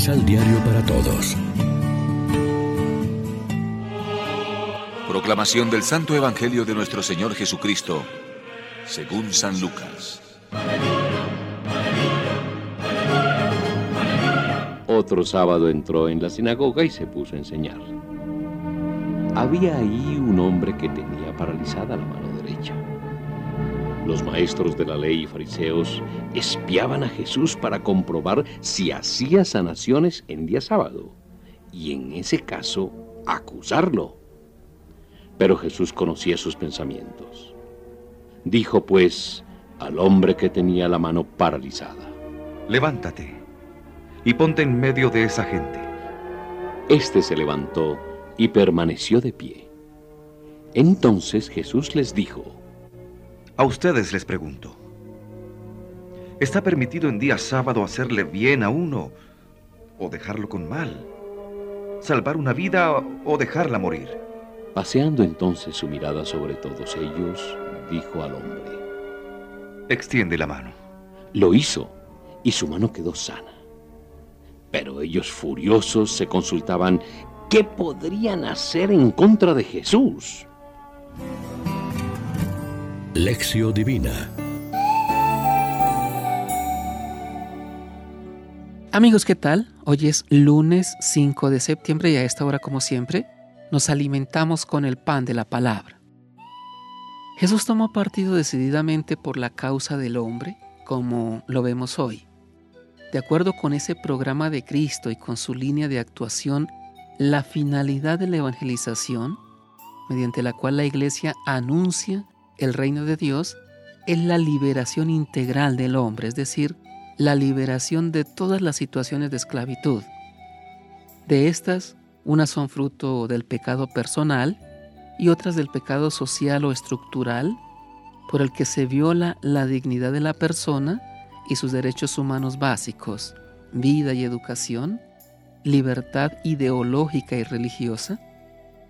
Misal Diario para Todos. Proclamación del Santo Evangelio de nuestro Señor Jesucristo, según San Lucas. Otro sábado entró en la sinagoga y se puso a enseñar. Había ahí un hombre que tenía paralizada la mano derecha. Los maestros de la ley y fariseos espiaban a Jesús para comprobar si hacía sanaciones en día sábado y en ese caso acusarlo. Pero Jesús conocía sus pensamientos. Dijo pues al hombre que tenía la mano paralizada, Levántate y ponte en medio de esa gente. Este se levantó y permaneció de pie. Entonces Jesús les dijo, A ustedes les pregunto, ¿está permitido en día sábado hacerle bien a uno o dejarlo con mal? ¿Salvar una vida o dejarla morir? Paseando entonces su mirada sobre todos ellos, dijo al hombre, Extiende la mano. Lo hizo y su mano quedó sana. Pero ellos furiosos se consultaban qué podrían hacer en contra de Jesús. Lección Divina Amigos, ¿qué tal? Hoy es lunes 5 de septiembre y a esta hora, como siempre, nos alimentamos con el pan de la palabra. Jesús tomó partido decididamente por la causa del hombre, como lo vemos hoy. De acuerdo con ese programa de Cristo y con su línea de actuación, la finalidad de la evangelización, mediante la cual la Iglesia anuncia el reino de Dios, es la liberación integral del hombre, es decir, la liberación de todas las situaciones de esclavitud. De estas, unas son fruto del pecado personal y otras del pecado social o estructural, por el que se viola la dignidad de la persona y sus derechos humanos básicos, vida y educación, libertad ideológica y religiosa,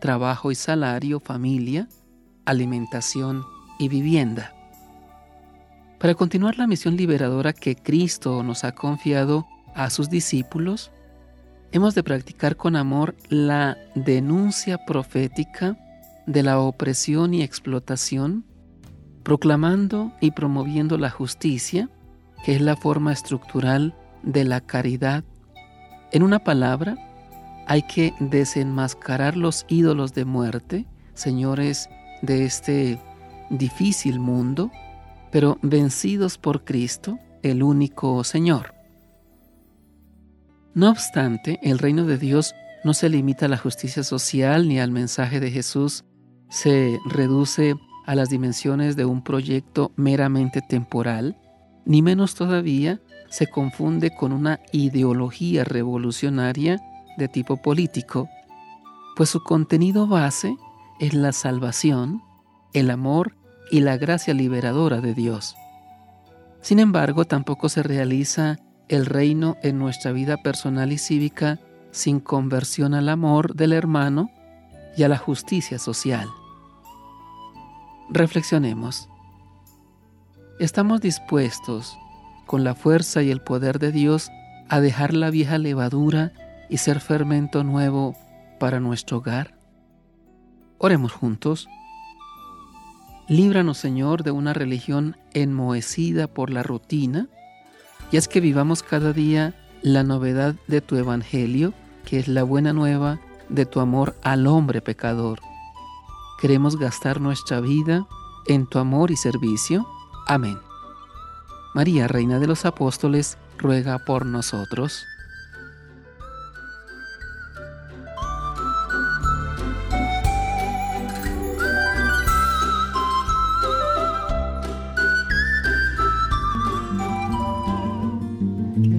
trabajo y salario, familia, alimentación y vivienda. Para continuar la misión liberadora que Cristo nos ha confiado a sus discípulos, hemos de practicar con amor la denuncia profética de la opresión y explotación, proclamando y promoviendo la justicia, que es la forma estructural de la caridad. En una palabra, hay que desenmascarar los ídolos de muerte, señores de este difícil mundo, pero vencidos por Cristo, el único Señor. No obstante, el reino de Dios no se limita a la justicia social ni al mensaje de Jesús, se reduce a las dimensiones de un proyecto meramente temporal, ni menos todavía se confunde con una ideología revolucionaria de tipo político, pues su contenido base es la salvación, el amor y la gracia liberadora de Dios. Sin embargo, tampoco se realiza el reino en nuestra vida personal y cívica sin conversión al amor del hermano y a la justicia social. Reflexionemos. ¿Estamos dispuestos, con la fuerza y el poder de Dios, a dejar la vieja levadura y ser fermento nuevo para nuestro hogar? Oremos juntos. Líbranos, Señor, de una religión enmohecida por la rutina, y es que vivamos cada día la novedad de tu Evangelio, que es la buena nueva de tu amor al hombre pecador. Queremos gastar nuestra vida en tu amor y servicio. Amén. María, Reina de los Apóstoles, ruega por nosotros.